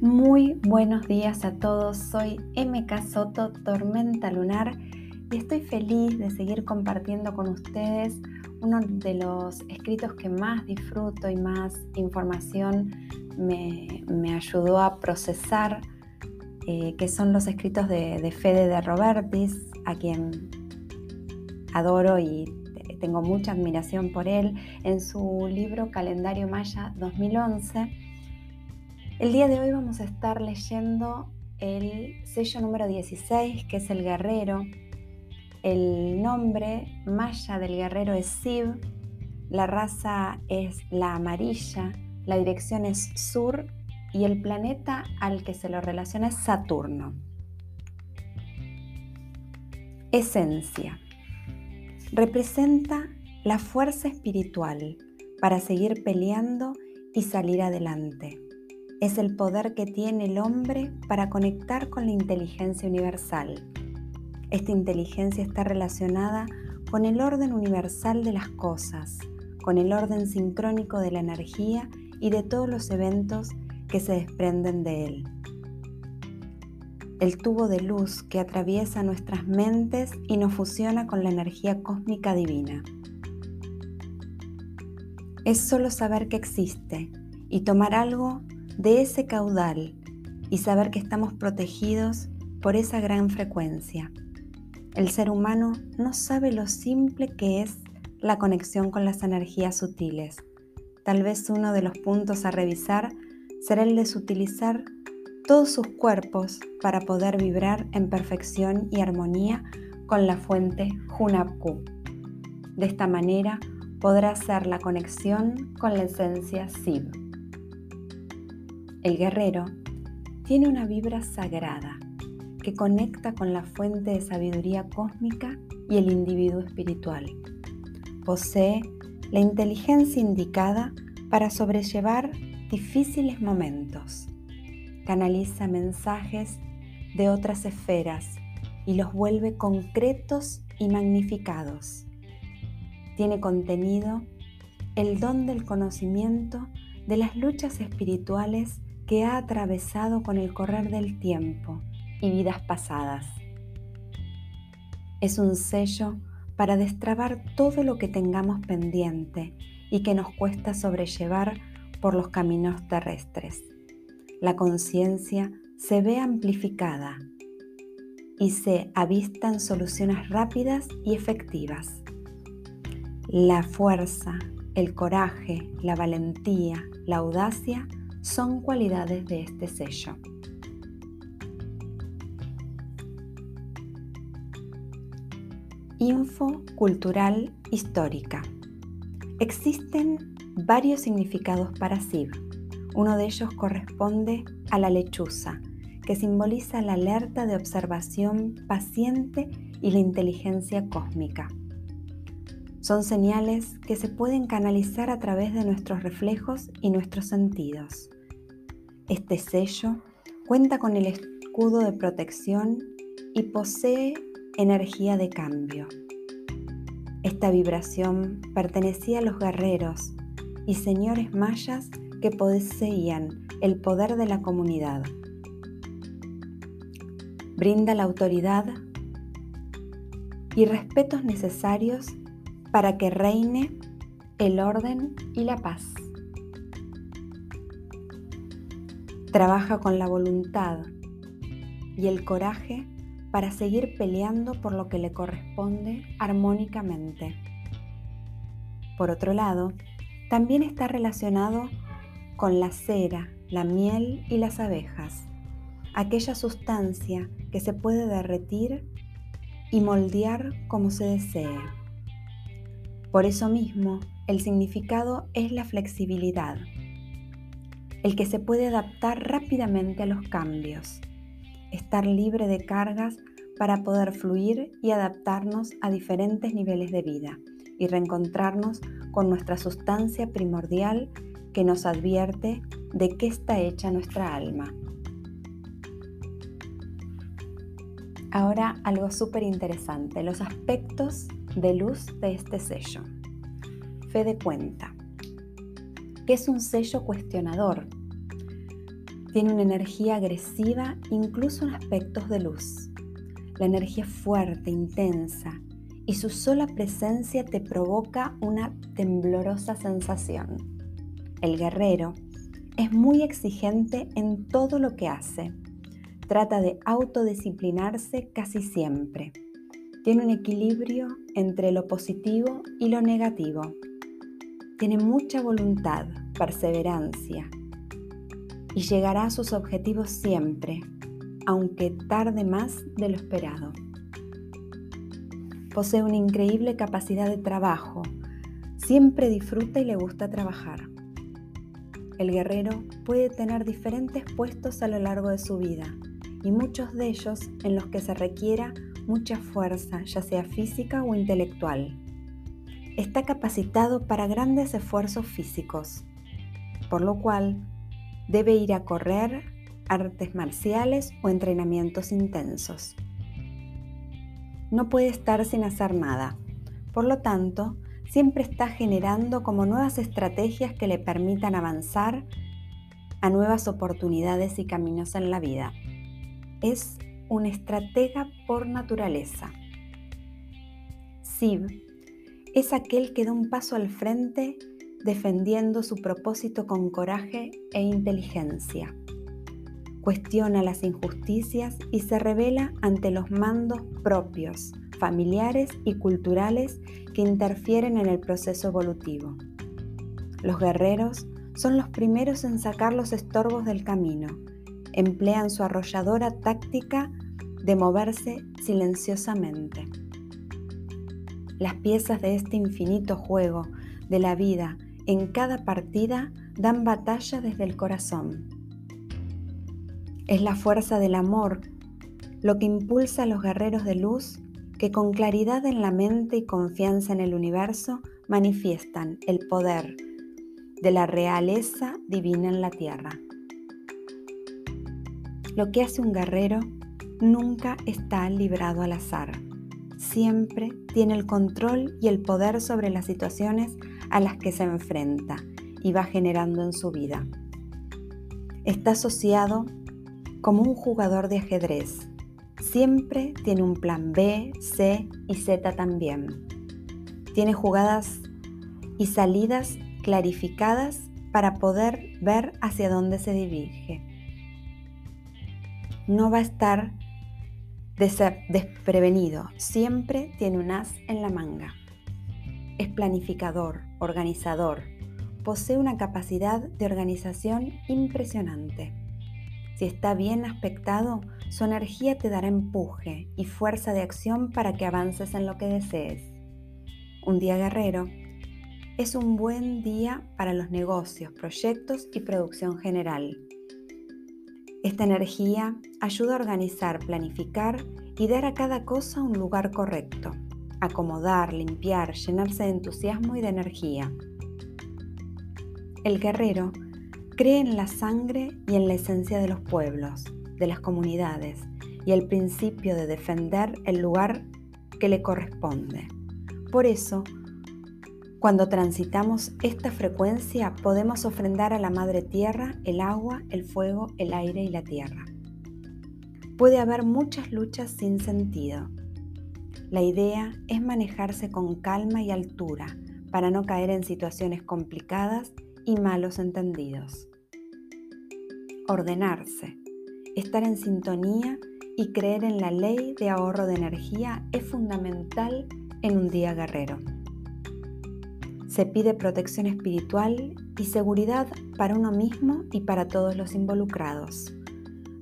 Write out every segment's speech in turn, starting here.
Muy buenos días a todos, soy MK Soto, Tormenta Lunar, y estoy feliz de seguir compartiendo con ustedes uno de los escritos que más disfruto y más información me, ayudó a procesar, eh, que son los escritos de, de Fede de Robertis, a quien adoro y tengo mucha admiración por él, en su libro Calendario Maya 2011 el día de hoy vamos a estar leyendo el sello número 16, que es el guerrero. El nombre maya del guerrero es Sib, la raza es la amarilla, la dirección es sur y el planeta al que se lo relaciona es Saturno. Esencia. Representa la fuerza espiritual para seguir peleando y salir adelante es el poder que tiene el hombre para conectar con la inteligencia universal. Esta inteligencia está relacionada con el orden universal de las cosas, con el orden sincrónico de la energía y de todos los eventos que se desprenden de él. El tubo de luz que atraviesa nuestras mentes y nos fusiona con la energía cósmica divina. Es solo saber que existe y tomar algo de ese caudal y saber que estamos protegidos por esa gran frecuencia. El ser humano no sabe lo simple que es la conexión con las energías sutiles. Tal vez uno de los puntos a revisar será el de utilizar todos sus cuerpos para poder vibrar en perfección y armonía con la fuente Hunapku. De esta manera podrá hacer la conexión con la esencia Sib. El guerrero tiene una vibra sagrada que conecta con la fuente de sabiduría cósmica y el individuo espiritual. Posee la inteligencia indicada para sobrellevar difíciles momentos. Canaliza mensajes de otras esferas y los vuelve concretos y magnificados. Tiene contenido el don del conocimiento de las luchas espirituales que ha atravesado con el correr del tiempo y vidas pasadas. Es un sello para destrabar todo lo que tengamos pendiente y que nos cuesta sobrellevar por los caminos terrestres. La conciencia se ve amplificada y se avistan soluciones rápidas y efectivas. La fuerza, el coraje, la valentía, la audacia son cualidades de este sello. Info cultural histórica. Existen varios significados para SIV. Uno de ellos corresponde a la lechuza, que simboliza la alerta de observación paciente y la inteligencia cósmica. Son señales que se pueden canalizar a través de nuestros reflejos y nuestros sentidos. Este sello cuenta con el escudo de protección y posee energía de cambio. Esta vibración pertenecía a los guerreros y señores mayas que poseían el poder de la comunidad. Brinda la autoridad y respetos necesarios para que reine el orden y la paz. Trabaja con la voluntad y el coraje para seguir peleando por lo que le corresponde armónicamente. Por otro lado, también está relacionado con la cera, la miel y las abejas, aquella sustancia que se puede derretir y moldear como se desee. Por eso mismo, el significado es la flexibilidad, el que se puede adaptar rápidamente a los cambios, estar libre de cargas para poder fluir y adaptarnos a diferentes niveles de vida y reencontrarnos con nuestra sustancia primordial que nos advierte de qué está hecha nuestra alma. Ahora algo súper interesante, los aspectos de luz de este sello. Fe de cuenta, que es un sello cuestionador. Tiene una energía agresiva incluso en aspectos de luz. La energía es fuerte, intensa, y su sola presencia te provoca una temblorosa sensación. El guerrero es muy exigente en todo lo que hace. Trata de autodisciplinarse casi siempre. Tiene un equilibrio entre lo positivo y lo negativo. Tiene mucha voluntad, perseverancia y llegará a sus objetivos siempre, aunque tarde más de lo esperado. Posee una increíble capacidad de trabajo, siempre disfruta y le gusta trabajar. El guerrero puede tener diferentes puestos a lo largo de su vida y muchos de ellos en los que se requiera mucha fuerza, ya sea física o intelectual. Está capacitado para grandes esfuerzos físicos, por lo cual debe ir a correr, artes marciales o entrenamientos intensos. No puede estar sin hacer nada, por lo tanto, siempre está generando como nuevas estrategias que le permitan avanzar a nuevas oportunidades y caminos en la vida. Es un estratega por naturaleza. Sib es aquel que da un paso al frente defendiendo su propósito con coraje e inteligencia. Cuestiona las injusticias y se revela ante los mandos propios, familiares y culturales que interfieren en el proceso evolutivo. Los guerreros son los primeros en sacar los estorbos del camino. Emplean su arrolladora táctica de moverse silenciosamente. Las piezas de este infinito juego de la vida en cada partida dan batalla desde el corazón. Es la fuerza del amor lo que impulsa a los guerreros de luz que con claridad en la mente y confianza en el universo manifiestan el poder de la realeza divina en la tierra. Lo que hace un guerrero nunca está librado al azar. Siempre tiene el control y el poder sobre las situaciones a las que se enfrenta y va generando en su vida. Está asociado como un jugador de ajedrez Siempre tiene un plan B, C y Z también. Tiene jugadas y salidas clarificadas para poder ver hacia dónde se dirige. No va a estar desprevenido, siempre tiene un as en la manga. Es planificador, organizador, posee una capacidad de organización impresionante. Si está bien aspectado, su energía te dará empuje y fuerza de acción para que avances en lo que desees. Un día guerrero es un buen día para los negocios, proyectos y producción general. Esta energía ayuda a organizar, planificar y dar a cada cosa un lugar correcto. Acomodar, limpiar, llenarse de entusiasmo y de energía. El guerrero Cree en la sangre y en la esencia de los pueblos, de las comunidades y el principio de defender el lugar que le corresponde. Por eso, cuando transitamos esta frecuencia podemos ofrendar a la Madre Tierra el agua, el fuego, el aire y la tierra. Puede haber muchas luchas sin sentido. La idea es manejarse con calma y altura para no caer en situaciones complicadas y malos entendidos. Ordenarse, estar en sintonía y creer en la ley de ahorro de energía es fundamental en un día guerrero. Se pide protección espiritual y seguridad para uno mismo y para todos los involucrados,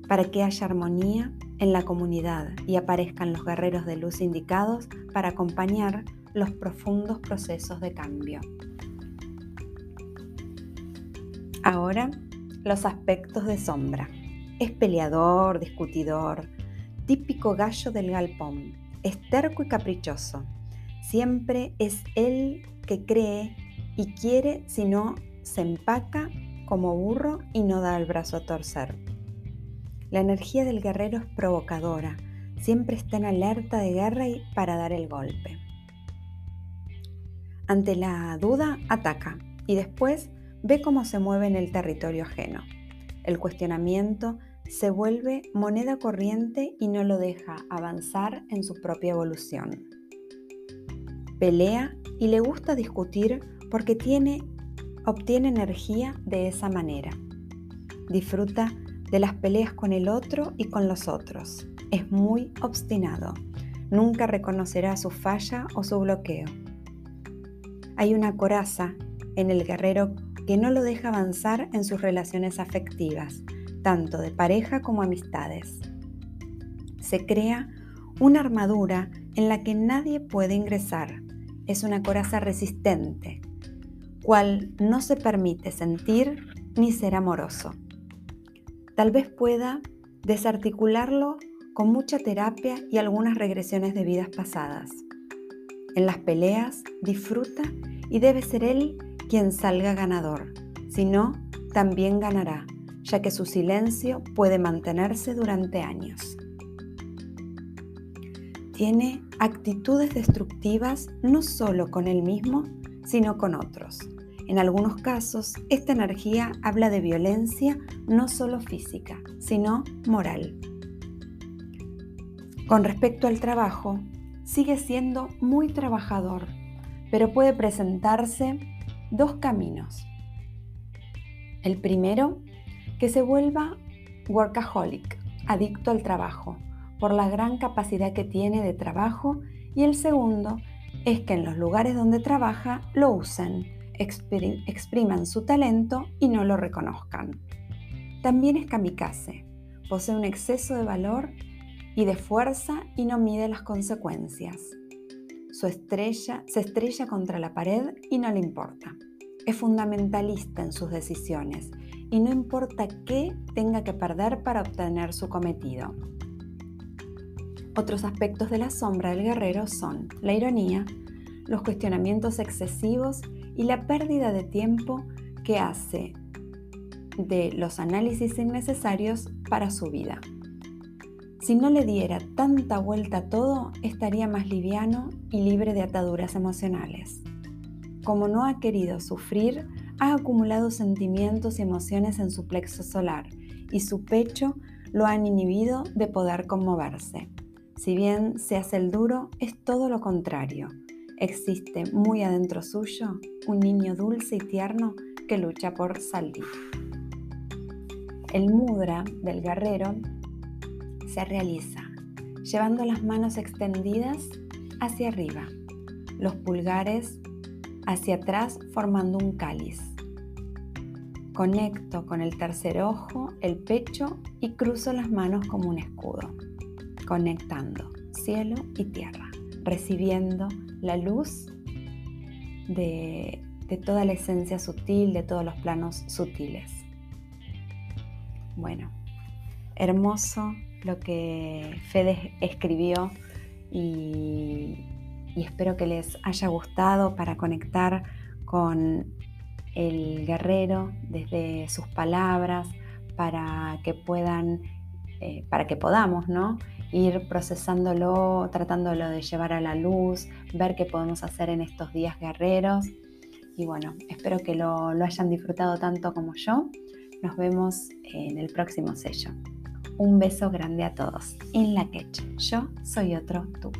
para que haya armonía en la comunidad y aparezcan los guerreros de luz indicados para acompañar los profundos procesos de cambio. Ahora, los aspectos de sombra. Es peleador, discutidor, típico gallo del galpón, es terco y caprichoso. Siempre es él que cree y quiere, si no, se empaca como burro y no da el brazo a torcer. La energía del guerrero es provocadora, siempre está en alerta de guerra y para dar el golpe. Ante la duda, ataca y después ve cómo se mueve en el territorio ajeno. el cuestionamiento se vuelve moneda corriente y no lo deja avanzar en su propia evolución. Pelea y le gusta discutir porque tiene, obtiene energía de esa manera. Disfruta de las peleas con el otro y con los otros. Es muy obstinado. Nunca reconocerá su falla o su bloqueo. Hay una coraza en el guerrero que no lo deja avanzar en sus relaciones afectivas, tanto de pareja como amistades. Se crea una armadura en la que nadie puede ingresar. Es una coraza resistente, cual no se permite sentir ni ser amoroso. Tal vez pueda desarticularlo con mucha terapia y algunas regresiones de vidas pasadas. En las peleas disfruta y debe ser él quien salga ganador. Si no, también ganará, ya que su silencio puede mantenerse durante años. Tiene actitudes destructivas no solo con él mismo, sino con otros. En algunos casos, esta energía habla de violencia no solo física, sino moral. Con respecto al trabajo, sigue siendo muy trabajador, pero puede presentarse dos caminos. El primero, que se vuelva workaholic, adicto al trabajo, por la gran capacidad que tiene de trabajo, y el segundo es que en los lugares donde trabaja lo usen expriman su talento y no lo reconozcan. También es kamikaze, posee un exceso de valor y de fuerza y no mide las consecuencias. Su estrella se estrella contra la pared y no le importa. Es fundamentalista en sus decisiones y no importa qué tenga que perder para obtener su cometido. Otros aspectos de la sombra del guerrero son la ironía, los cuestionamientos excesivos y la pérdida de tiempo que hace de los análisis innecesarios para su vida. Si no le diera tanta vuelta a todo, estaría más liviano y libre de ataduras emocionales. Como no ha querido sufrir, ha acumulado sentimientos y emociones en su plexo solar y su pecho lo han inhibido de poder conmoverse. Si bien se hace el duro, es todo lo contrario existe muy adentro suyo un niño dulce y tierno que lucha por salir. El mudra del guerrero se realiza llevando las manos extendidas hacia arriba, los pulgares hacia atrás formando un cáliz. Conecto con el tercer ojo, el pecho y cruzo las manos como un escudo, conectando cielo y tierra, recibiendo la luz de, toda la esencia sutil, de todos los planos sutiles. Bueno, hermoso lo que Fede escribió y, y, espero que les haya gustado para conectar con el guerrero desde sus palabras, para que puedan, eh, para que podamos, ¿no? ir procesándolo, tratándolo de llevar a la luz, ver qué podemos hacer en estos días guerreros. Y bueno, espero que lo, lo hayan disfrutado tanto como yo. Nos vemos en el próximo sello. Un beso grande a todos. In la Quech. Yo soy otro tú.